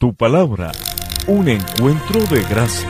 Tu palabra, un encuentro de gracia.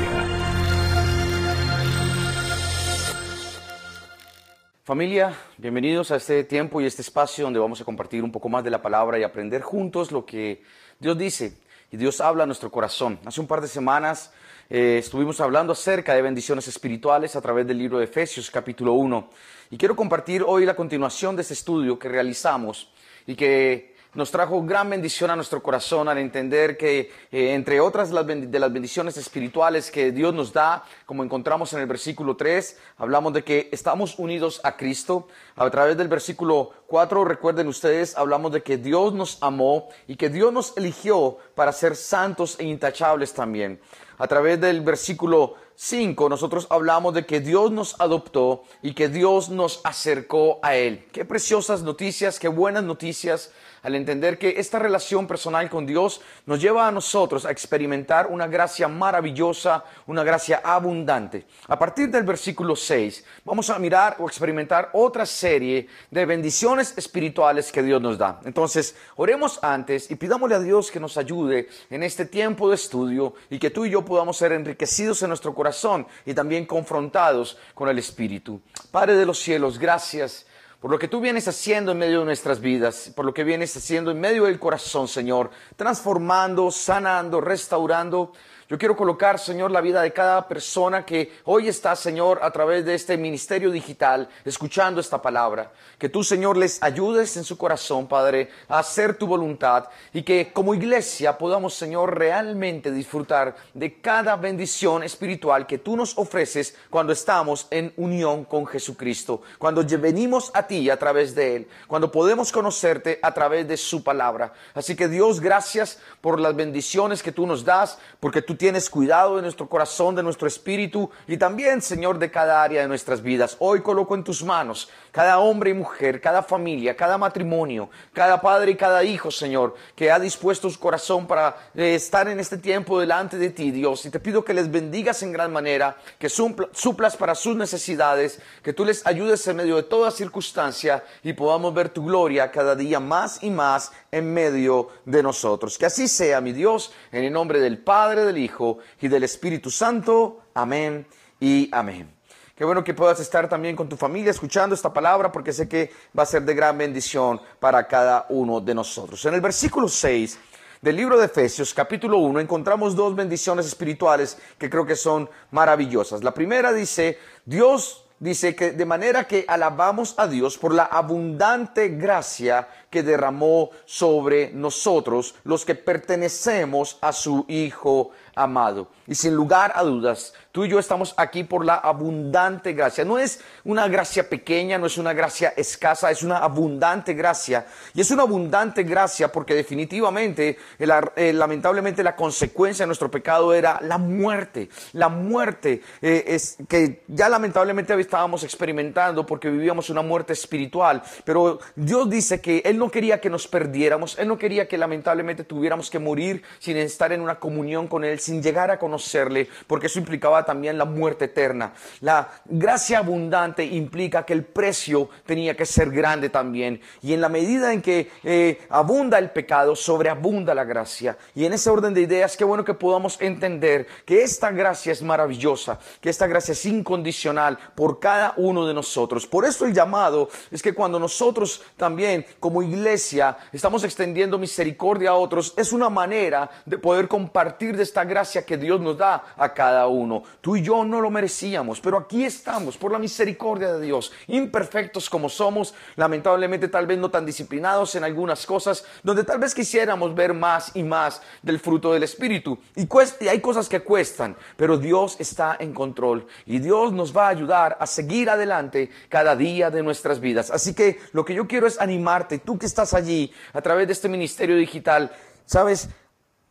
Familia, bienvenidos a este tiempo y este espacio donde vamos a compartir un poco más de la palabra y aprender juntos lo que Dios dice y Dios habla a nuestro corazón. Hace un par de semanas eh, estuvimos hablando acerca de bendiciones espirituales a través del libro de Efesios capítulo 1 y quiero compartir hoy la continuación de este estudio que realizamos y que nos trajo gran bendición a nuestro corazón al entender que, eh, entre otras de las bendiciones espirituales que Dios nos da, como encontramos en el versículo 3, hablamos de que estamos unidos a Cristo. A través del versículo 4, recuerden ustedes, hablamos de que Dios nos amó y que Dios nos eligió para ser santos e intachables también. A través del versículo 5, nosotros hablamos de que Dios nos adoptó y que Dios nos acercó a Él. Qué preciosas noticias, qué buenas noticias al entender que esta relación personal con Dios nos lleva a nosotros a experimentar una gracia maravillosa, una gracia abundante. A partir del versículo 6 vamos a mirar o experimentar otra serie de bendiciones espirituales que Dios nos da. Entonces, oremos antes y pidámosle a Dios que nos ayude en este tiempo de estudio y que tú y yo podamos ser enriquecidos en nuestro corazón y también confrontados con el Espíritu. Padre de los cielos, gracias por lo que tú vienes haciendo en medio de nuestras vidas, por lo que vienes haciendo en medio del corazón, Señor, transformando, sanando, restaurando yo quiero colocar, Señor, la vida de cada persona que hoy está, Señor, a través de este ministerio digital, escuchando esta palabra. Que tú, Señor, les ayudes en su corazón, Padre, a hacer tu voluntad y que como iglesia podamos, Señor, realmente disfrutar de cada bendición espiritual que tú nos ofreces cuando estamos en unión con Jesucristo, cuando venimos a ti a través de Él, cuando podemos conocerte a través de su palabra. Así que Dios, gracias por las bendiciones que tú nos das, porque tú tienes cuidado de nuestro corazón, de nuestro espíritu y también, Señor, de cada área de nuestras vidas. Hoy coloco en tus manos cada hombre y mujer, cada familia, cada matrimonio, cada padre y cada hijo, Señor, que ha dispuesto su corazón para eh, estar en este tiempo delante de ti, Dios. Y te pido que les bendigas en gran manera, que suplas para sus necesidades, que tú les ayudes en medio de toda circunstancia y podamos ver tu gloria cada día más y más en medio de nosotros. Que así sea, mi Dios, en el nombre del Padre, del Hijo y del Espíritu Santo. Amén y amén. Qué bueno que puedas estar también con tu familia escuchando esta palabra porque sé que va a ser de gran bendición para cada uno de nosotros. En el versículo 6 del libro de Efesios, capítulo 1, encontramos dos bendiciones espirituales que creo que son maravillosas. La primera dice, Dios dice que de manera que alabamos a Dios por la abundante gracia que derramó sobre nosotros, los que pertenecemos a su Hijo amado. Y sin lugar a dudas, tú y yo estamos aquí por la abundante gracia. No es una gracia pequeña, no es una gracia escasa, es una abundante gracia. Y es una abundante gracia porque definitivamente, eh, lamentablemente, la consecuencia de nuestro pecado era la muerte. La muerte eh, es que ya lamentablemente estábamos experimentando porque vivíamos una muerte espiritual. Pero Dios dice que Él no quería que nos perdiéramos, Él no quería que lamentablemente tuviéramos que morir sin estar en una comunión con Él, sin llegar a conocerle, porque eso implicaba también la muerte eterna. La gracia abundante implica que el precio tenía que ser grande también. Y en la medida en que eh, abunda el pecado, sobreabunda la gracia. Y en ese orden de ideas, qué bueno que podamos entender que esta gracia es maravillosa, que esta gracia es incondicional por cada uno de nosotros. Por eso el llamado es que cuando nosotros también como iglesia estamos extendiendo misericordia a otros, es una manera de poder compartir de esta gracia que Dios nos da a cada uno. Tú y yo no lo merecíamos, pero aquí estamos por la misericordia de Dios, imperfectos como somos, lamentablemente tal vez no tan disciplinados en algunas cosas, donde tal vez quisiéramos ver más y más del fruto del Espíritu. Y, hay cosas que cuestan, pero Dios está en control y Dios nos va a ayudar a seguir adelante cada día de nuestras vidas. Así que lo que yo quiero es animarte, tú que estás allí a través de este ministerio digital, sabes,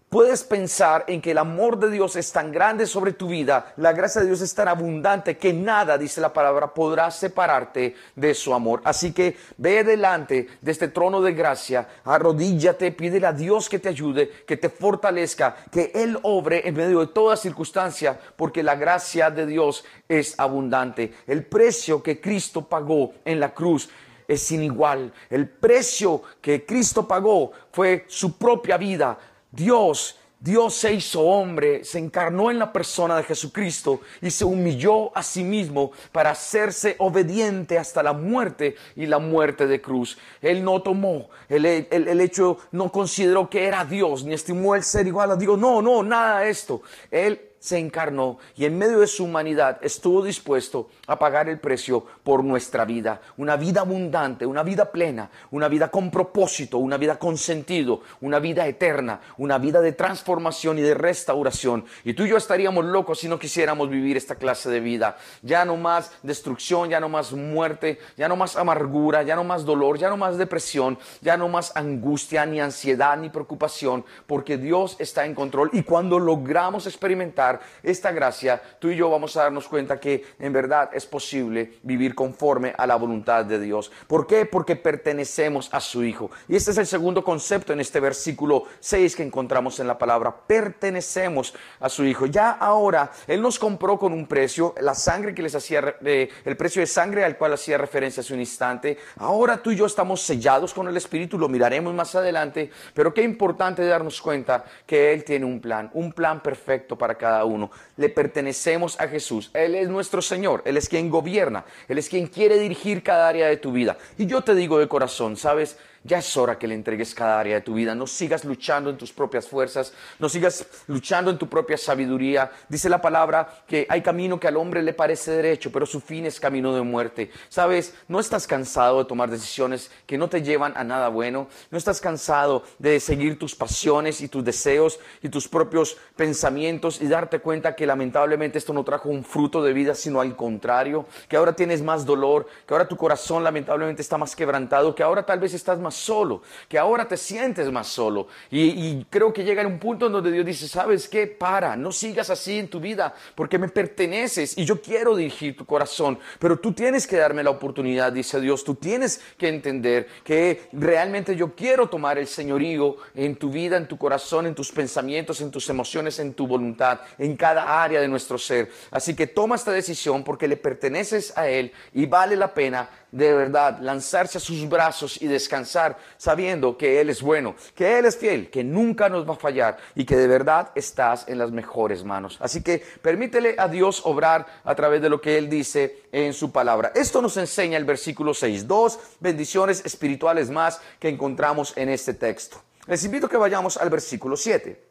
puedes pensar en que el amor de Dios es tan grande sobre tu vida, la gracia de Dios es tan abundante que nada, dice la palabra, podrá separarte de su amor. Así que ve delante de este trono de gracia, arrodíllate, pídele a Dios que te ayude, que te fortalezca, que Él obre en medio de toda circunstancia, porque la gracia de Dios es abundante. El precio que Cristo pagó en la cruz es sin igual. El precio que Cristo pagó fue su propia vida Dios Dios se hizo hombre, se encarnó en la persona de Jesucristo y se humilló a sí mismo para hacerse obediente hasta la muerte y la muerte de cruz. Él no tomó el, el, hecho, no consideró que era Dios, ni estimó el ser igual a Dios. No, no, nada de esto. Él se encarnó y en medio de su humanidad estuvo dispuesto a pagar el precio por nuestra vida. Una vida abundante, una vida plena, una vida con propósito, una vida con sentido, una vida eterna, una vida de transformación y de restauración. Y tú y yo estaríamos locos si no quisiéramos vivir esta clase de vida. Ya no más destrucción, ya no más muerte, ya no más amargura, ya no más dolor, ya no más depresión, ya no más angustia, ni ansiedad, ni preocupación, porque Dios está en control. Y cuando logramos experimentar esta gracia, tú y yo vamos a darnos cuenta que en verdad es posible vivir conforme a la voluntad de Dios. ¿Por qué? Porque pertenecemos a su Hijo. Y este es el segundo concepto en este versículo 6 que encontramos en la palabra. Pertenecemos a su Hijo. Ya ahora, Él nos compró con un precio, la sangre que les hacía, eh, el precio de sangre al cual hacía referencia hace un instante. Ahora tú y yo estamos sellados con el Espíritu, lo miraremos más adelante, pero qué importante darnos cuenta que Él tiene un plan, un plan perfecto para cada uno. Le pertenecemos a Jesús. Él es nuestro Señor. Él es quien gobierna. Él es quien quiere dirigir cada área de tu vida. Y yo te digo de corazón, ¿sabes? Ya es hora que le entregues cada área de tu vida. No sigas luchando en tus propias fuerzas, no sigas luchando en tu propia sabiduría. Dice la palabra que hay camino que al hombre le parece derecho, pero su fin es camino de muerte. Sabes, no estás cansado de tomar decisiones que no te llevan a nada bueno. No estás cansado de seguir tus pasiones y tus deseos y tus propios pensamientos y darte cuenta que lamentablemente esto no trajo un fruto de vida, sino al contrario, que ahora tienes más dolor, que ahora tu corazón lamentablemente está más quebrantado, que ahora tal vez estás más solo, que ahora te sientes más solo. Y, creo que llega un punto donde Dios dice, ¿sabes qué? Para, no sigas así en tu vida, porque me perteneces y yo quiero dirigir tu corazón, pero tú tienes que darme la oportunidad, dice Dios, tú tienes que entender que realmente yo quiero tomar el señorío en tu vida, en tu corazón, en tus pensamientos, en tus emociones, en tu voluntad, en cada área de nuestro ser. Así que toma esta decisión porque le perteneces a Él y vale la pena de verdad lanzarse a sus brazos y descansar sabiendo que Él es bueno, que Él es fiel, que nunca nos va a fallar y que de verdad estás en las mejores manos. Así que permítele a Dios obrar a través de lo que Él dice en su palabra. Esto nos enseña el versículo 6, dos bendiciones espirituales más que encontramos en este texto. Les invito a que vayamos al versículo 7.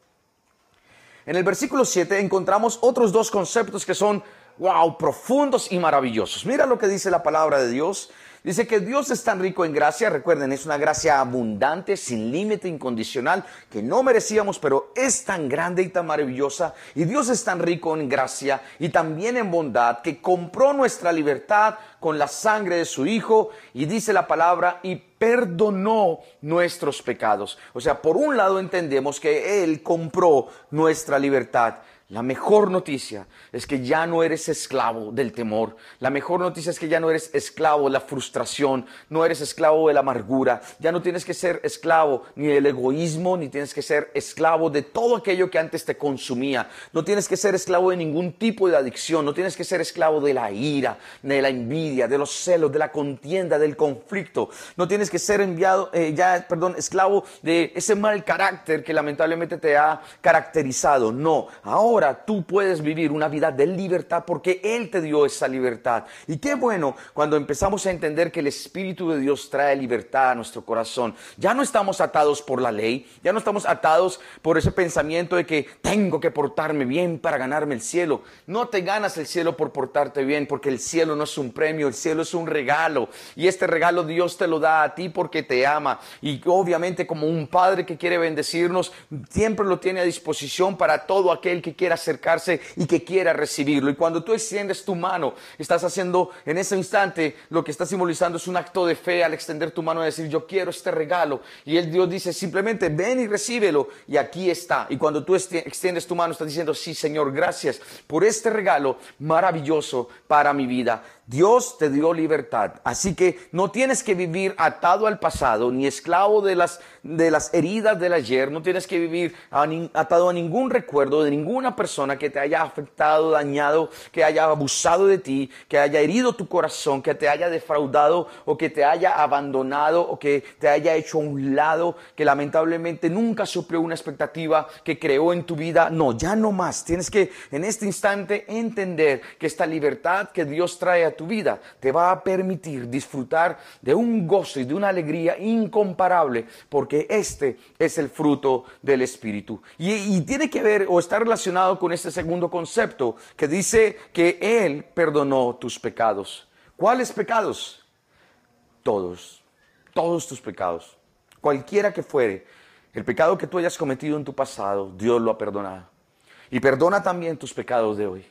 En el versículo 7 encontramos otros dos conceptos que son wow, profundos y maravillosos. Mira lo que dice la palabra de Dios. Dice que Dios es tan rico en gracia, recuerden, es una gracia abundante, sin límite, incondicional, que no merecíamos, pero es tan grande y tan maravillosa. Y Dios es tan rico en gracia y también en bondad, que compró nuestra libertad con la sangre de su Hijo, y dice la palabra, y perdonó nuestros pecados. O sea, por un lado entendemos que Él compró nuestra libertad. La mejor noticia es que ya no eres esclavo del temor. La mejor noticia es que ya no eres esclavo de la frustración, no eres esclavo de la amargura. Ya no tienes que ser esclavo ni del egoísmo, ni tienes que ser esclavo de todo aquello que antes te consumía. No tienes que ser esclavo de ningún tipo de adicción. No tienes que ser esclavo de la ira, de la envidia, de los celos, de la contienda, del conflicto. No tienes que ser enviado, eh, ya, perdón, esclavo de ese mal carácter que lamentablemente te ha caracterizado. No, ahora ahora tú puedes vivir una vida de libertad porque Él te dio esa libertad. Y qué bueno cuando empezamos a entender que el Espíritu de Dios trae libertad a nuestro corazón. Ya no estamos atados por la ley, ya no estamos atados por ese pensamiento de que tengo que portarme bien para ganarme el cielo. No te ganas el cielo por portarte bien porque el cielo no es un premio, el cielo es un regalo. Y este regalo Dios te lo da a ti porque te ama. Y obviamente como un padre que quiere bendecirnos, siempre lo tiene a disposición para todo aquel que quiere acercarse y que quiera recibirlo. Y cuando tú extiendes tu mano, estás haciendo en ese instante lo que estás simbolizando es un acto de fe al extender tu mano y decir yo quiero este regalo. Y el Dios dice simplemente ven y recíbelo y aquí está. Y cuando tú extiendes tu mano estás diciendo sí Señor, gracias por este regalo maravilloso para mi vida. Dios te dio libertad. Así que no tienes que vivir atado al pasado, ni esclavo de las, de las heridas del ayer. No tienes que vivir atado a ningún recuerdo de ninguna persona que te haya afectado, dañado, que haya abusado de ti, que haya herido tu corazón, que te haya defraudado o que te haya abandonado o que te haya hecho a un lado, que lamentablemente nunca suplió una expectativa que creó en tu vida. No, ya no más. Tienes que en este instante entender que esta libertad que Dios trae a tu vida te va a permitir disfrutar de un gozo y de una alegría incomparable, porque este es el fruto del Espíritu. Y, tiene que ver o está relacionado con este segundo concepto que dice que Él perdonó tus pecados. ¿Cuáles pecados? Todos, todos tus pecados, cualquiera que fuere. El pecado que tú hayas cometido en tu pasado, Dios lo ha perdonado. Y perdona también tus pecados de hoy.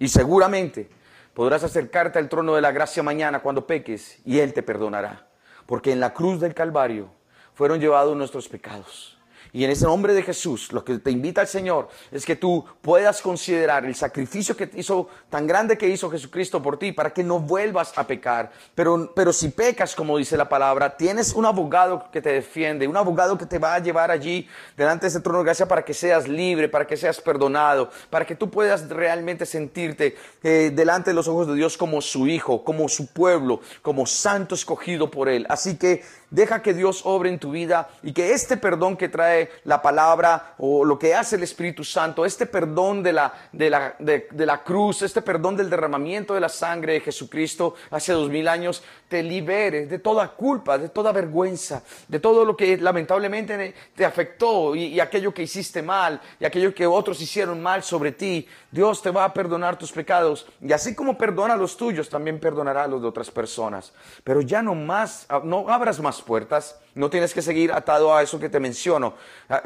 Y seguramente Podrás acercarte al trono de la gracia mañana cuando peques y Él te perdonará. Porque en la cruz del Calvario fueron llevados nuestros pecados. Y en ese nombre de Jesús, lo que te invita el Señor es que tú puedas considerar el sacrificio que hizo, tan grande que hizo Jesucristo por ti, para que no vuelvas a pecar. Pero, pero si pecas, como dice la palabra, tienes un abogado que te defiende, un abogado que te va a llevar allí delante de ese trono de gracia para que seas libre, para que seas perdonado, para que tú puedas realmente sentirte eh, delante de los ojos de Dios como su hijo, como su pueblo, como santo escogido por Él. Así que deja que Dios obre en tu vida y que este perdón que trae la palabra o lo que hace el Espíritu Santo, este perdón de la, de la, de, la cruz, este perdón del derramamiento de la sangre de Jesucristo hace dos mil años, te libere de toda culpa, de toda vergüenza, de todo lo que lamentablemente te afectó y, y aquello que hiciste mal y aquello que otros hicieron mal sobre ti. Dios te va a perdonar tus pecados y así como perdona los tuyos, también perdonará los de otras personas. Pero ya no más, no abras más puertas, no tienes que seguir atado a eso que te menciono,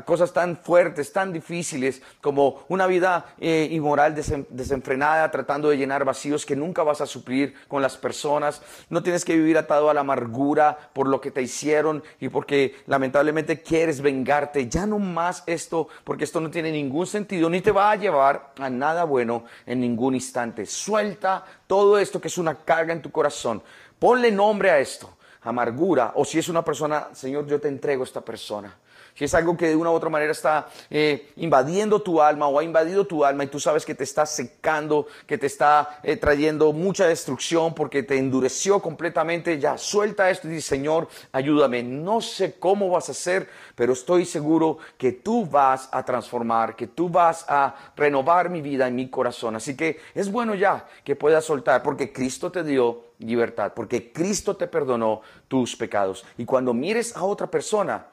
cosas tan fuertes, tan difíciles como una vida eh, inmoral desenfrenada, tratando de llenar vacíos que nunca vas a suplir con las personas. No tienes que vivir atado a la amargura por lo que te hicieron y porque lamentablemente quieres vengarte. Ya no más esto, porque esto no tiene ningún sentido ni te va a llevar a nada bueno en ningún instante. Suelta todo esto que es una carga en tu corazón. Ponle nombre a esto amargura, o si es una persona, Señor, yo te entrego esta persona. Si es algo que de una u otra manera está eh, invadiendo tu alma o ha invadido tu alma y tú sabes que te está secando, que te está eh, trayendo mucha destrucción porque te endureció completamente, ya suelta esto y dice, Señor, ayúdame. No sé cómo vas a hacer, pero estoy seguro que tú vas a transformar, que tú vas a renovar mi vida y mi corazón. Así que es bueno ya que puedas soltar porque Cristo te dio libertad, porque Cristo te perdonó tus pecados. Y cuando mires a otra persona,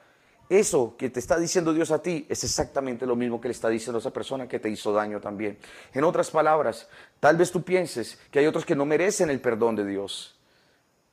eso que te está diciendo Dios a ti es exactamente lo mismo que le está diciendo a esa persona que te hizo daño también. En otras palabras, tal vez tú pienses que hay otros que no merecen el perdón de Dios.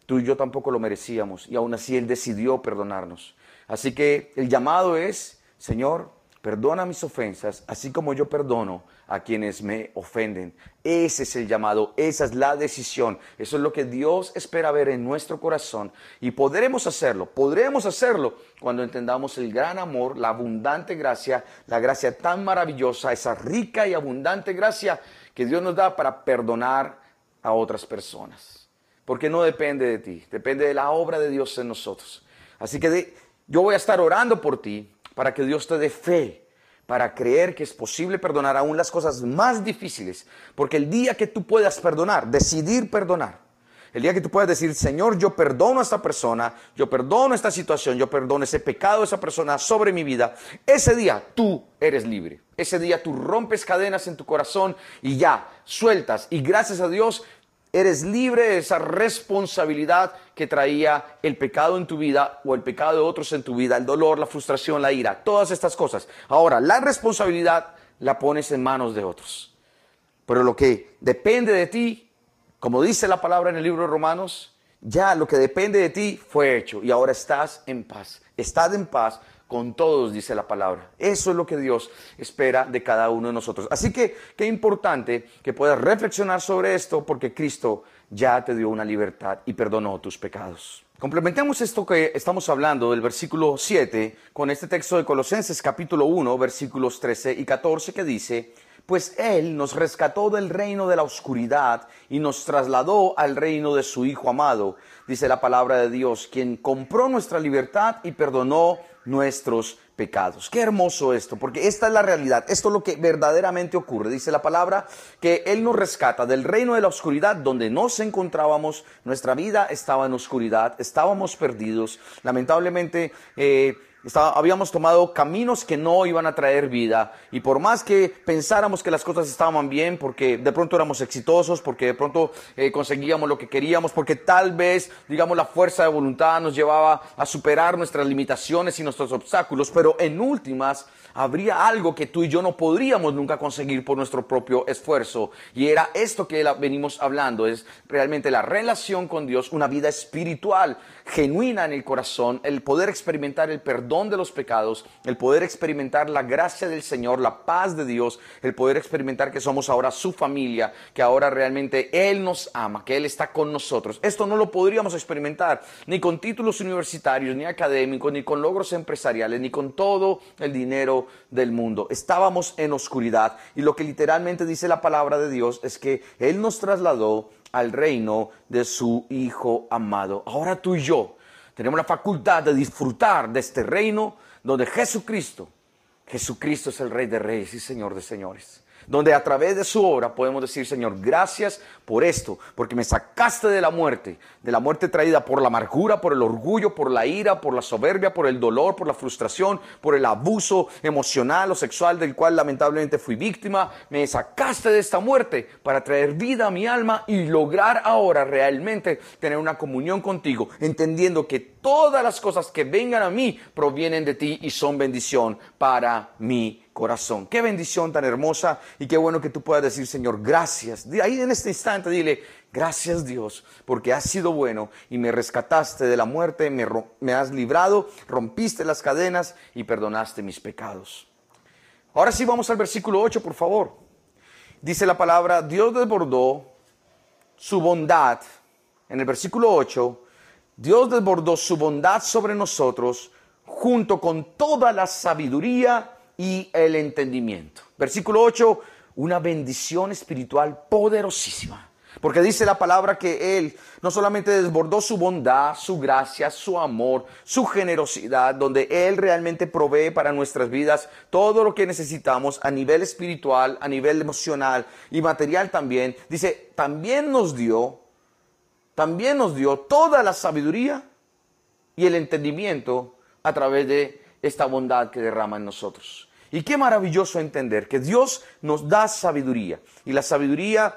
Tú y yo tampoco lo merecíamos y aún así Él decidió perdonarnos. Así que el llamado es, Señor, perdona mis ofensas, así como yo perdono a quienes me ofenden. Ese es el llamado, esa es la decisión, eso es lo que Dios espera ver en nuestro corazón y podremos hacerlo, podremos hacerlo cuando entendamos el gran amor, la abundante gracia, la gracia tan maravillosa, esa rica y abundante gracia que Dios nos da para perdonar a otras personas. Porque no depende de ti, depende de la obra de Dios en nosotros. Así que yo voy a estar orando por ti, para que Dios te dé fe, para creer que es posible perdonar aún las cosas más difíciles. Porque el día que tú puedas perdonar, decidir perdonar, el día que tú puedas decir, Señor, yo perdono a esta persona, yo perdono esta situación, yo perdono ese pecado de esa persona sobre mi vida, ese día tú eres libre. Ese día tú rompes cadenas en tu corazón y ya sueltas. Y gracias a Dios eres libre de esa responsabilidad que traía el pecado en tu vida o el pecado de otros en tu vida, el dolor, la frustración, la ira, todas estas cosas. Ahora, la responsabilidad la pones en manos de otros. Pero lo que depende de ti, como dice la palabra en el libro de Romanos, ya lo que depende de ti fue hecho y ahora estás en paz. Estás en paz con todos, dice la palabra. Eso es lo que Dios espera de cada uno de nosotros. Así que qué importante que puedas reflexionar sobre esto porque Cristo ya te dio una libertad y perdonó tus pecados. Complementemos esto que estamos hablando del versículo 7 con este texto de Colosenses capítulo 1, versículos 13 y 14 que dice, pues Él nos rescató del reino de la oscuridad y nos trasladó al reino de su Hijo amado, dice la palabra de Dios, quien compró nuestra libertad y perdonó nuestros pecados. Qué hermoso esto, porque esta es la realidad, esto es lo que verdaderamente ocurre. Dice la palabra que Él nos rescata del reino de la oscuridad donde nos encontrábamos, nuestra vida estaba en oscuridad, estábamos perdidos, lamentablemente... Eh, habíamos tomado caminos que no iban a traer vida y por más que pensáramos que las cosas estaban bien, porque de pronto éramos exitosos, porque de pronto eh, conseguíamos lo que queríamos, porque tal vez, digamos, la fuerza de voluntad nos llevaba a superar nuestras limitaciones y nuestros obstáculos, pero en últimas habría algo que tú y yo no podríamos nunca conseguir por nuestro propio esfuerzo. Y era esto que venimos hablando, es realmente la relación con Dios, una vida espiritual genuina en el corazón, el poder experimentar el de los pecados, el poder experimentar la gracia del Señor, la paz de Dios, el poder experimentar que somos ahora su familia, que ahora realmente Él nos ama, que Él está con nosotros. Esto no lo podríamos experimentar ni con títulos universitarios, ni académicos, ni con logros empresariales, ni con todo el dinero del mundo. Estábamos en oscuridad y lo que literalmente dice la palabra de Dios es que Él nos trasladó al reino de su Hijo amado. Ahora tú y yo tenemos la facultad de disfrutar de este reino donde Jesucristo, Jesucristo es el Rey de Reyes y Señor de Señores donde a través de su obra podemos decir, Señor, gracias por esto, porque me sacaste de la muerte, de la muerte traída por la amargura, por el orgullo, por la ira, por la soberbia, por el dolor, por la frustración, por el abuso emocional o sexual del cual lamentablemente fui víctima. Me sacaste de esta muerte para traer vida a mi alma y lograr ahora realmente tener una comunión contigo, entendiendo que todas las cosas que vengan a mí provienen de ti y son bendición para mí corazón. Qué bendición tan hermosa y qué bueno que tú puedas decir, Señor, gracias. Ahí en este instante dile, gracias Dios, porque has sido bueno y me rescataste de la muerte, me, me has librado, rompiste las cadenas y perdonaste mis pecados. Ahora sí vamos al versículo 8, por favor. Dice la palabra, Dios desbordó su bondad. En el versículo 8, Dios desbordó su bondad sobre nosotros junto con toda la sabiduría y el entendimiento. Versículo 8, una bendición espiritual poderosísima. Porque dice la palabra que Él no solamente desbordó su bondad, su gracia, su amor, su generosidad, donde Él realmente provee para nuestras vidas todo lo que necesitamos a nivel espiritual, a nivel emocional y material también. Dice, también nos dio, también nos dio toda la sabiduría y el entendimiento a través de esta bondad que derrama en nosotros. Y qué maravilloso entender que Dios nos da sabiduría. Y la sabiduría,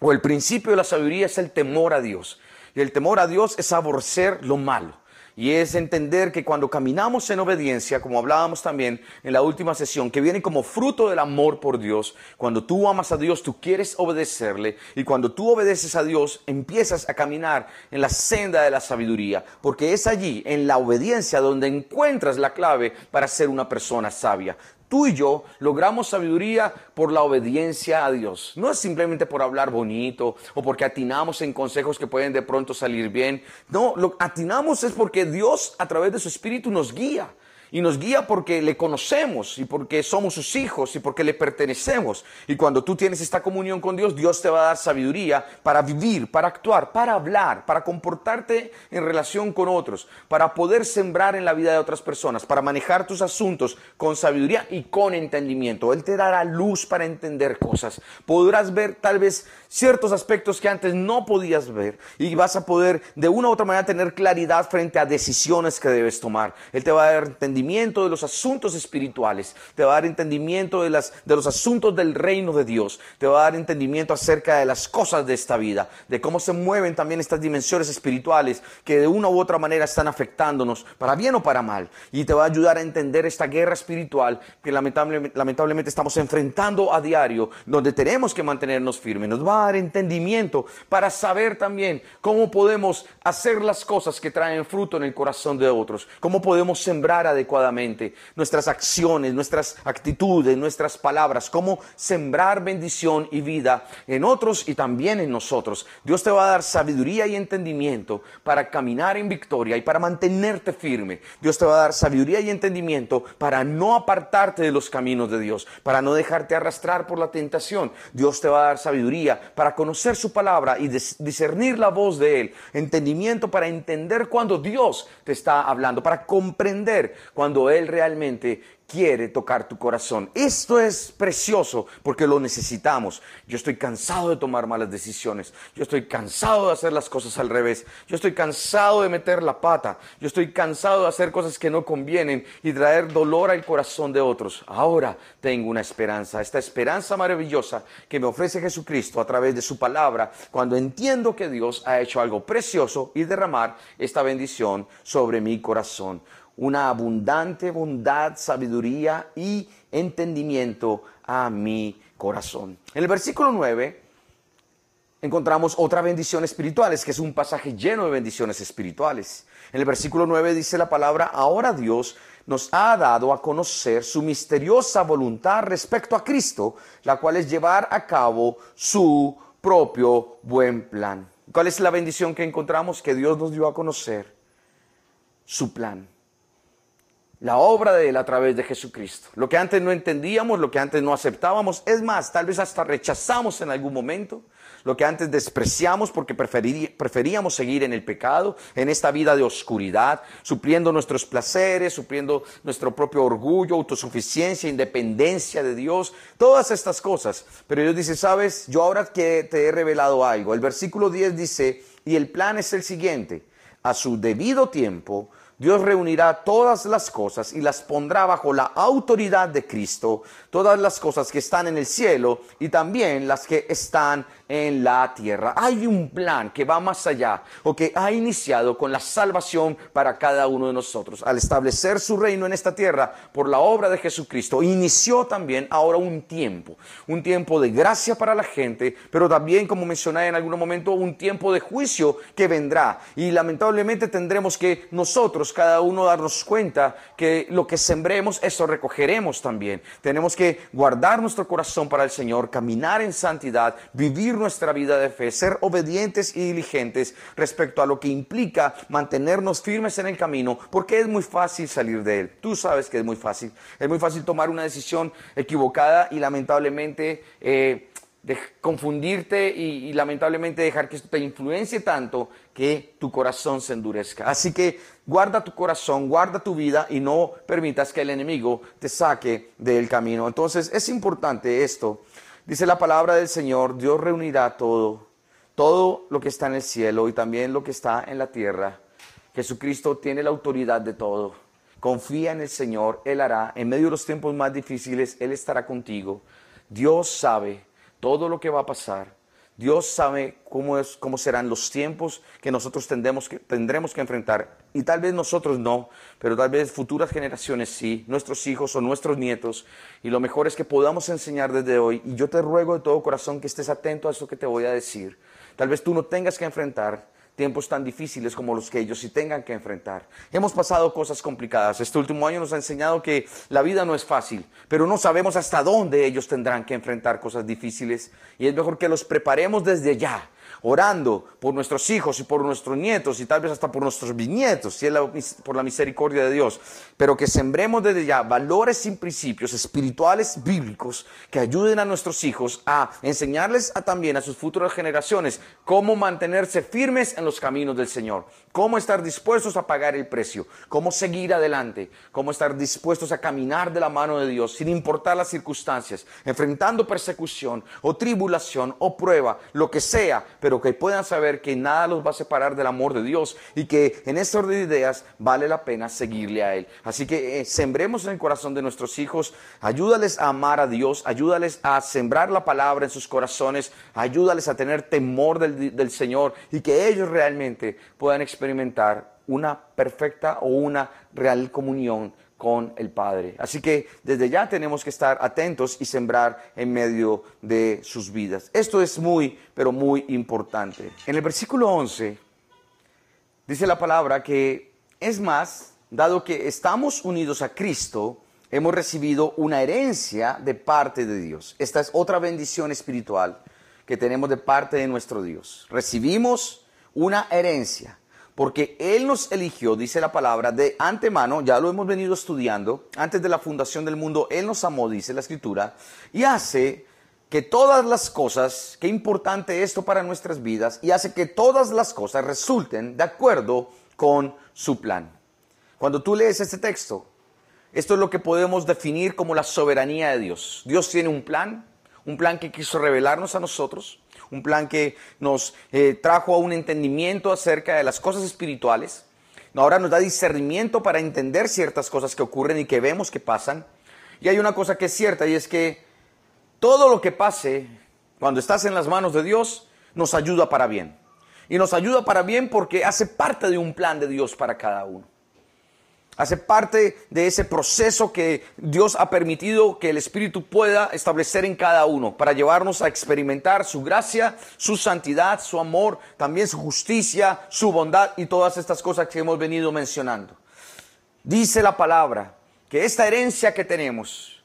o el principio de la sabiduría es el temor a Dios. Y el temor a Dios es aborrecer lo malo. Y es entender que cuando caminamos en obediencia, como hablábamos también en la última sesión, que viene como fruto del amor por Dios, cuando tú amas a Dios, tú quieres obedecerle, y cuando tú obedeces a Dios, empiezas a caminar en la senda de la sabiduría, porque es allí, en la obediencia, donde encuentras la clave para ser una persona sabia. Tú y yo logramos sabiduría por la obediencia a Dios. No es simplemente por hablar bonito o porque atinamos en consejos que pueden de pronto salir bien. No, lo atinamos es porque Dios a través de su Espíritu nos guía y nos guía porque le conocemos y porque somos sus hijos y porque le pertenecemos. Y cuando tú tienes esta comunión con Dios, Dios te va a dar sabiduría para vivir, para actuar, para hablar, para comportarte en relación con otros, para poder sembrar en la vida de otras personas, para manejar tus asuntos con sabiduría y con entendimiento. Él te dará luz para entender cosas. Podrás ver tal vez ciertos aspectos que antes no podías ver y vas a poder de una u otra manera tener claridad frente a decisiones que debes tomar. Él te va a dar entendimiento de los asuntos espirituales, te va a dar entendimiento de, las, de los asuntos del reino de Dios, te va a dar entendimiento acerca de las cosas de esta vida, de cómo se mueven también estas dimensiones espirituales que de una u otra manera están afectándonos, para bien o para mal, y te va a ayudar a entender esta guerra espiritual que lamentablemente, lamentablemente estamos enfrentando a diario, donde tenemos que mantenernos firmes, nos va a dar entendimiento para saber también cómo podemos hacer las cosas que traen fruto en el corazón de otros, cómo podemos sembrar adecuadamente adecuadamente, nuestras acciones, nuestras actitudes, nuestras palabras, cómo sembrar bendición y vida en otros y también en nosotros. Dios te va a dar sabiduría y entendimiento para caminar en victoria y para mantenerte firme. Dios te va a dar sabiduría y entendimiento para no apartarte de los caminos de Dios, para no dejarte arrastrar por la tentación. Dios te va a dar sabiduría para conocer su palabra y discernir la voz de Él, entendimiento para entender cuando Dios te está hablando, para comprender cuando Él realmente quiere tocar tu corazón. Esto es precioso porque lo necesitamos. Yo estoy cansado de tomar malas decisiones. Yo estoy cansado de hacer las cosas al revés. Yo estoy cansado de meter la pata. Yo estoy cansado de hacer cosas que no convienen y traer dolor al corazón de otros. Ahora tengo una esperanza, esta esperanza maravillosa que me ofrece Jesucristo a través de su palabra cuando entiendo que Dios ha hecho algo precioso y derramar esta bendición sobre mi corazón una abundante bondad, sabiduría y entendimiento a mi corazón. En el versículo 9 encontramos otra bendición espiritual, que es un pasaje lleno de bendiciones espirituales. En el versículo 9 dice la palabra, ahora Dios nos ha dado a conocer su misteriosa voluntad respecto a Cristo, la cual es llevar a cabo su propio buen plan. ¿Cuál es la bendición que encontramos? Que Dios nos dio a conocer su plan la obra de Él a través de Jesucristo. Lo que antes no entendíamos, lo que antes no aceptábamos, es más, tal vez hasta rechazamos en algún momento, lo que antes despreciamos porque preferíamos seguir en el pecado, en esta vida de oscuridad, supliendo nuestros placeres, supliendo nuestro propio orgullo, autosuficiencia, independencia de Dios, todas estas cosas. Pero Dios dice, sabes, yo ahora que te he revelado algo, el versículo 10 dice, y el plan es el siguiente, a su debido tiempo, Dios reunirá todas las cosas y las pondrá bajo la autoridad de Cristo, todas las cosas que están en el cielo y también las que están en la tierra. Hay un plan que va más allá o que ha iniciado con la salvación para cada uno de nosotros. Al establecer su reino en esta tierra por la obra de Jesucristo, inició también ahora un tiempo, un tiempo de gracia para la gente, pero también, como mencioné en algún momento, un tiempo de juicio que vendrá. Y lamentablemente tendremos que nosotros, cada uno, darnos cuenta que lo que sembremos, eso recogeremos también. Tenemos que guardar nuestro corazón para el Señor, caminar en santidad, vivir nuestra vida de fe, ser obedientes y diligentes respecto a lo que implica mantenernos firmes en el camino, porque es muy fácil salir de él. Tú sabes que es muy fácil. Es muy fácil tomar una decisión equivocada y lamentablemente... Eh, confundirte y, y, lamentablemente dejar que esto te influencie tanto que tu corazón se endurezca. Así que guarda tu corazón, guarda tu vida y no permitas que el enemigo te saque del camino. Entonces es importante esto Dice la palabra del Señor, Dios reunirá todo, todo lo que está en el cielo y también lo que está en la tierra. Jesucristo tiene la autoridad de todo. Confía en el Señor, Él hará. En medio de los tiempos más difíciles, Él estará contigo. Dios sabe todo lo que va a pasar. Dios sabe cómo, es, cómo serán los tiempos que nosotros que, tendremos que enfrentar. Y tal vez nosotros no, pero tal vez futuras generaciones sí, nuestros hijos o nuestros nietos. Y lo mejor es que podamos enseñar desde hoy. Y yo te ruego de todo corazón que estés atento a eso que te voy a decir. Tal vez tú no tengas que enfrentar tiempos tan difíciles como los que ellos sí tengan que enfrentar. Hemos pasado cosas complicadas. Este último año nos ha enseñado que la vida no es fácil, pero no sabemos hasta dónde ellos tendrán que enfrentar cosas difíciles y es mejor que los preparemos desde ya orando por nuestros hijos y por nuestros nietos y tal vez hasta por nuestros bisnietos, si es por la misericordia de Dios, pero que sembremos desde ya valores y principios espirituales bíblicos que ayuden a nuestros hijos a enseñarles a, también a sus futuras generaciones cómo mantenerse firmes en los caminos del Señor, cómo estar dispuestos a pagar el precio, cómo seguir adelante, cómo estar dispuestos a caminar de la mano de Dios sin importar las circunstancias, enfrentando persecución o tribulación o prueba, lo que sea, pero que puedan saber que nada los va a separar del amor de Dios y que en este orden de ideas vale la pena seguirle a Él. Así que eh, sembremos en el corazón de nuestros hijos, ayúdales a amar a Dios, ayúdales a sembrar la palabra en sus corazones, ayúdales a tener temor del, del Señor y que ellos realmente puedan experimentar una perfecta o una real comunión con el Padre. Así que desde ya tenemos que estar atentos y sembrar en medio de sus vidas. Esto es muy, pero muy importante. En el versículo 11 dice la palabra que es más, dado que estamos unidos a Cristo, hemos recibido una herencia de parte de Dios. Esta es otra bendición espiritual que tenemos de parte de nuestro Dios. Recibimos una herencia porque Él nos eligió, dice la palabra, de antemano, ya lo hemos venido estudiando, antes de la fundación del mundo, Él nos amó, dice la escritura, y hace que todas las cosas, qué importante esto para nuestras vidas, y hace que todas las cosas resulten de acuerdo con su plan. Cuando tú lees este texto, esto es lo que podemos definir como la soberanía de Dios. Dios tiene un plan, un plan que quiso revelarnos a nosotros, un plan que nos eh, trajo a un entendimiento acerca de las cosas espirituales. Ahora nos da discernimiento para entender ciertas cosas que ocurren y que vemos que pasan. Y hay una cosa que es cierta y es que todo lo que pase cuando estás en las manos de Dios nos ayuda para bien. Y nos ayuda para bien porque hace parte de un plan de Dios para cada uno. Hace parte de ese proceso que Dios ha permitido que el Espíritu pueda establecer en cada uno para llevarnos a experimentar su gracia, su santidad, su amor, también su justicia, su bondad y todas estas cosas que hemos venido mencionando. Dice la palabra que esta herencia que tenemos,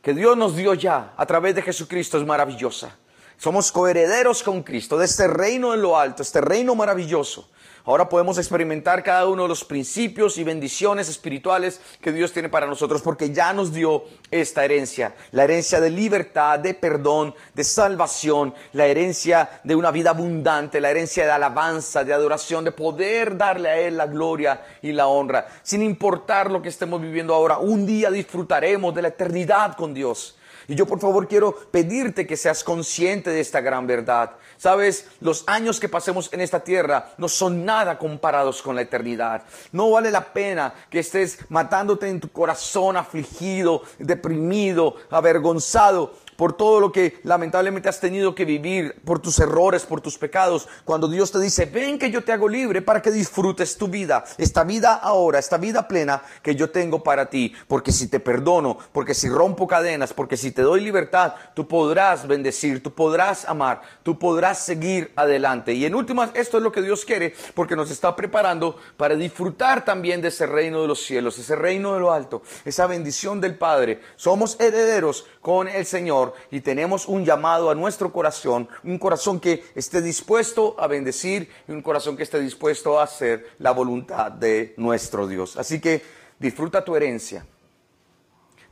que Dios nos dio ya a través de Jesucristo es maravillosa. Somos coherederos con Cristo de este reino en lo alto, este reino maravilloso Ahora podemos experimentar cada uno de los principios y bendiciones espirituales que Dios tiene para nosotros porque ya nos dio esta herencia, la herencia de libertad, de perdón, de salvación, la herencia de una vida abundante, la herencia de alabanza, de adoración, de poder darle a Él la gloria y la honra, sin importar lo que estemos viviendo ahora. Un día disfrutaremos de la eternidad con Dios. Y yo por favor quiero pedirte que seas consciente de esta gran verdad. Sabes, los años que pasemos en esta tierra no son nada comparados con la eternidad. No vale la pena que estés matándote en tu corazón afligido, deprimido, avergonzado por todo lo que lamentablemente has tenido que vivir, por tus errores, por tus pecados, cuando Dios te dice, ven que yo te hago libre para que disfrutes tu vida, esta vida ahora, esta vida plena que yo tengo para ti, porque si te perdono, porque si rompo cadenas, porque si te doy libertad, tú podrás bendecir, tú podrás amar, tú podrás seguir adelante. Y en últimas, esto es lo que Dios quiere, porque nos está preparando para disfrutar también de ese reino de los cielos, ese reino de lo alto, esa bendición del Padre. Somos herederos con el Señor y tenemos un llamado a nuestro corazón, un corazón que esté dispuesto a bendecir y un corazón que esté dispuesto a hacer la voluntad de nuestro Dios. Así que disfruta tu herencia.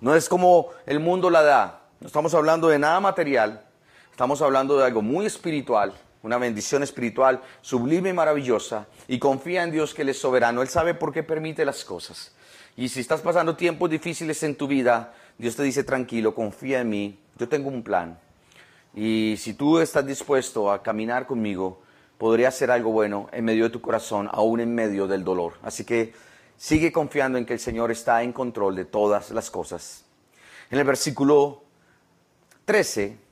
No es como el mundo la da. No estamos hablando de nada material. Estamos hablando de algo muy espiritual, una bendición espiritual sublime y maravillosa. Y confía en Dios que Él es soberano. Él sabe por qué permite las cosas. Y si estás pasando tiempos difíciles en tu vida, Dios te dice tranquilo, confía en mí, yo tengo un plan. Y si tú estás dispuesto a caminar conmigo, podría ser algo bueno en medio de tu corazón, aún en medio del dolor. Así que sigue confiando en que el Señor está en control de todas las cosas. En el versículo 13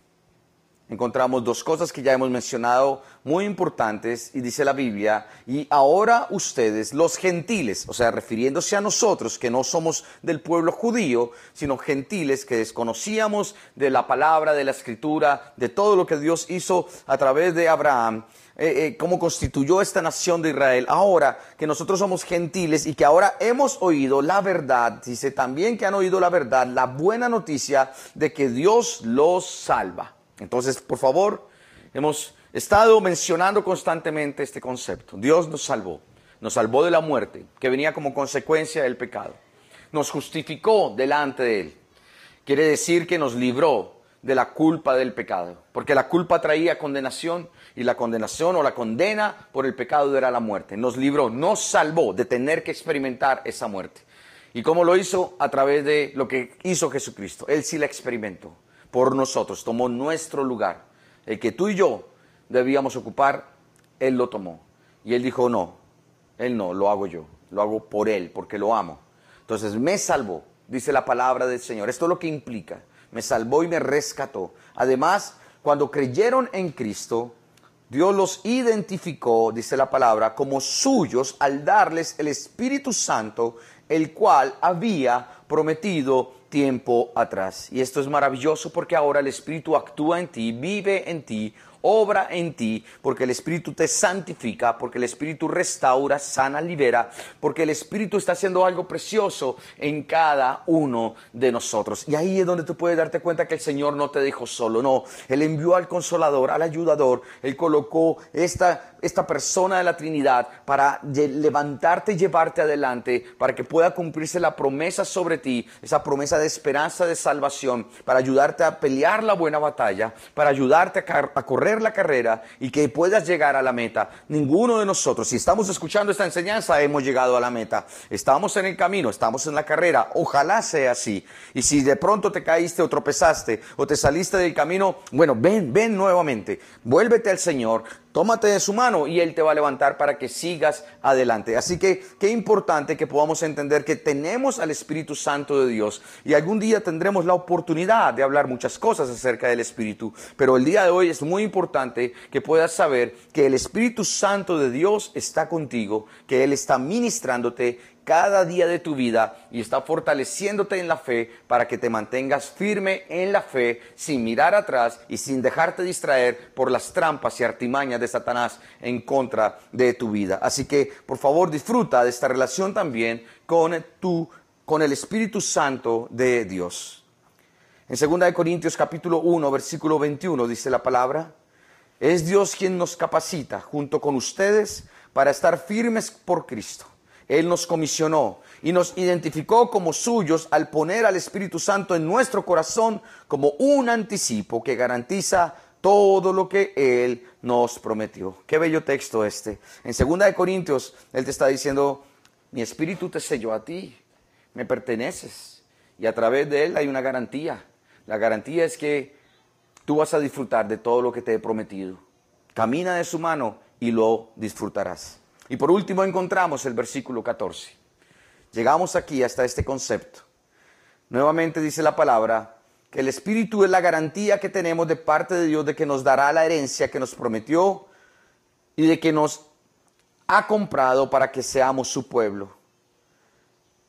encontramos dos cosas que ya hemos mencionado muy importantes y dice la Biblia, y ahora ustedes, los gentiles, o sea, refiriéndose a nosotros que no somos del pueblo judío, sino gentiles que desconocíamos de la palabra, de la escritura, de todo lo que Dios hizo a través de Abraham, eh, eh, cómo constituyó esta nación de Israel, ahora que nosotros somos gentiles y que ahora hemos oído la verdad, dice también que han oído la verdad, la buena noticia de que Dios los salva. Entonces, por favor, hemos estado mencionando constantemente este concepto. Dios nos salvó, nos salvó de la muerte, que venía como consecuencia del pecado. Nos justificó delante de Él. Quiere decir que nos libró de la culpa del pecado, porque la culpa traía condenación y la condenación o la condena por el pecado era la muerte. Nos libró, nos salvó de tener que experimentar esa muerte. ¿Y cómo lo hizo? A través de lo que hizo Jesucristo. Él sí la experimentó por nosotros, tomó nuestro lugar. El que tú y yo debíamos ocupar, Él lo tomó. Y Él dijo, no, Él no, lo hago yo, lo hago por Él, porque lo amo. Entonces me salvó, dice la palabra del Señor. Esto es lo que implica. Me salvó y me rescató. Además, cuando creyeron en Cristo, Dios los identificó, dice la palabra, como suyos al darles el Espíritu Santo, el cual había prometido tiempo atrás. Y esto es maravilloso porque ahora el Espíritu actúa en ti, vive en ti, obra en ti, porque el Espíritu te santifica, porque el Espíritu restaura, sana, libera, porque el Espíritu está haciendo algo precioso en cada uno de nosotros. Y ahí es donde tú puedes darte cuenta que el Señor no te dejó solo, no, Él envió al consolador, al ayudador, Él colocó esta, esta persona de la Trinidad para levantarte y llevarte adelante, para que pueda cumplirse la promesa sobre ti, esa promesa de esperanza, de salvación, para ayudarte a pelear la buena batalla, para ayudarte a, correr la carrera y que puedas llegar a la meta. Ninguno de nosotros, si estamos escuchando esta enseñanza, hemos llegado a la meta. Estamos en el camino, estamos en la carrera. Ojalá sea así. Y si de pronto te caíste o tropezaste o te saliste del camino, bueno, ven, ven nuevamente. Vuélvete al Señor, Tómate de su mano y Él te va a levantar para que sigas adelante. Así que qué importante que podamos entender que tenemos al Espíritu Santo de Dios y algún día tendremos la oportunidad de hablar muchas cosas acerca del Espíritu. Pero el día de hoy es muy importante que puedas saber que el Espíritu Santo de Dios está contigo, que Él está ministrándote cada día de tu vida y está fortaleciéndote en la fe para que te mantengas firme en la fe sin mirar atrás y sin dejarte distraer por las trampas y artimañas de Satanás en contra de tu vida. Así que por favor disfruta de esta relación también con tu con el Espíritu Santo de Dios. En 2 Corintios capítulo 1 versículo 21 dice la palabra, es Dios quien nos capacita junto con ustedes para estar firmes por Cristo. Él nos comisionó y nos identificó como suyos al poner al Espíritu Santo en nuestro corazón como un anticipo que garantiza todo lo que Él nos prometió. Qué bello texto este. En 2 de Corintios, Él te está diciendo, mi Espíritu te selló a ti, me perteneces. Y a través de Él hay una garantía. La garantía es que tú vas a disfrutar de todo lo que te he prometido. Camina de su mano y lo disfrutarás. Y por último encontramos el versículo 14. Llegamos aquí hasta este concepto. Nuevamente dice la palabra que el Espíritu es la garantía que tenemos de parte de Dios de que nos dará la herencia que nos prometió y de que nos ha comprado para que seamos su pueblo.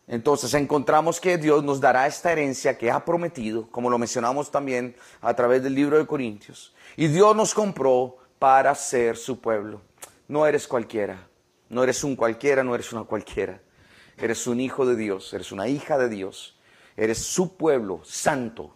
Entonces encontramos que Dios nos dará esta herencia que ha prometido, como lo mencionamos también a través del libro de Corintios. Y Dios nos compró para ser su pueblo. No eres cualquiera. No eres un cualquiera, no eres una cualquiera. Eres un hijo de Dios, eres una hija de Dios. Eres su pueblo santo.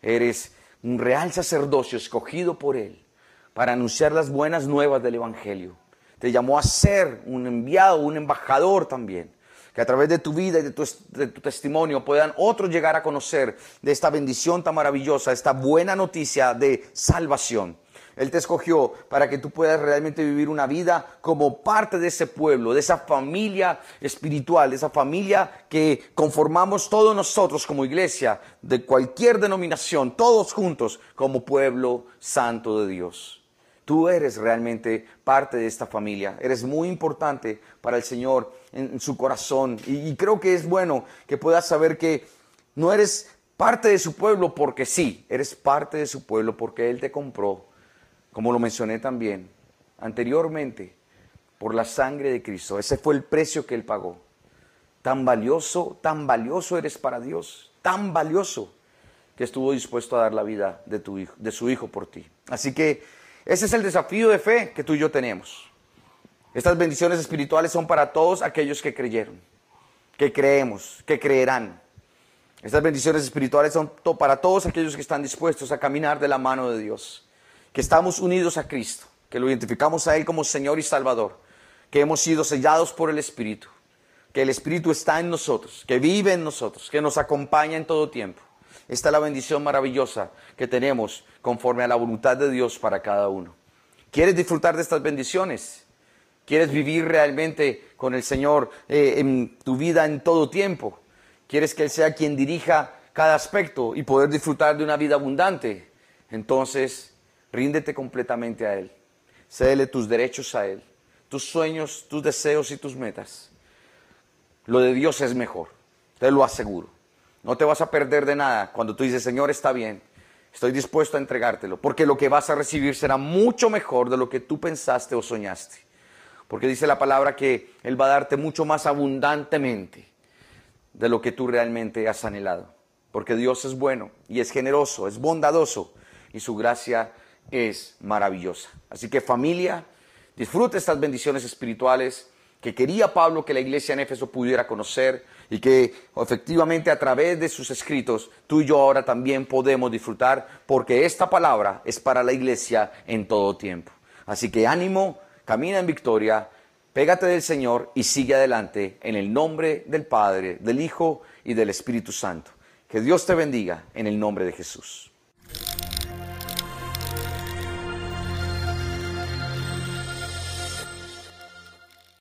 Eres un real sacerdocio escogido por Él para anunciar las buenas nuevas del Evangelio. Te llamó a ser un enviado, un embajador también. Que a través de tu vida y de tu, de tu, testimonio puedan otros llegar a conocer de esta bendición tan maravillosa, esta buena noticia de salvación. Él te escogió para que tú puedas realmente vivir una vida como parte de ese pueblo, de esa familia espiritual, de esa familia que conformamos todos nosotros como iglesia, de cualquier denominación, todos juntos como pueblo santo de Dios. Tú eres realmente parte de esta familia, eres muy importante para el Señor en, su corazón. Y, creo que es bueno que puedas saber que no eres parte de su pueblo porque sí, eres parte de su pueblo porque Él te compró como lo mencioné también anteriormente, por la sangre de Cristo. Ese fue el precio que Él pagó. Tan valioso, tan valioso eres para Dios, tan valioso que estuvo dispuesto a dar la vida de, tu hijo, de su Hijo por ti. Así que ese es el desafío de fe que tú y yo tenemos. Estas bendiciones espirituales son para todos aquellos que creyeron, que creemos, que creerán. Estas bendiciones espirituales son para todos aquellos que están dispuestos a caminar de la mano de Dios que estamos unidos a Cristo, que lo identificamos a Él como Señor y Salvador, que hemos sido sellados por el Espíritu, que el Espíritu está en nosotros, que vive en nosotros, que nos acompaña en todo tiempo. Esta es la bendición maravillosa que tenemos conforme a la voluntad de Dios para cada uno. ¿Quieres disfrutar de estas bendiciones? ¿Quieres vivir realmente con el Señor eh, en tu vida en todo tiempo? ¿Quieres que Él sea quien dirija cada aspecto y poder disfrutar de una vida abundante? Entonces, Ríndete completamente a Él. Cédele tus derechos a Él, tus sueños, tus deseos y tus metas. Lo de Dios es mejor, te lo aseguro. No te vas a perder de nada cuando tú dices, Señor, está bien, estoy dispuesto a entregártelo, porque lo que vas a recibir será mucho mejor de lo que tú pensaste o soñaste. Porque dice la palabra que Él va a darte mucho más abundantemente de lo que tú realmente has anhelado. Porque Dios es bueno y es generoso, es bondadoso y su gracia es maravillosa. Así que familia, disfrute estas bendiciones espirituales que quería Pablo que la iglesia en Éfeso pudiera conocer y que efectivamente a través de sus escritos tú y yo ahora también podemos disfrutar porque esta palabra es para la iglesia en todo tiempo. Así que ánimo, camina en victoria, pégate del Señor y sigue adelante en el nombre del Padre, del Hijo y del Espíritu Santo. Que Dios te bendiga en el nombre de Jesús.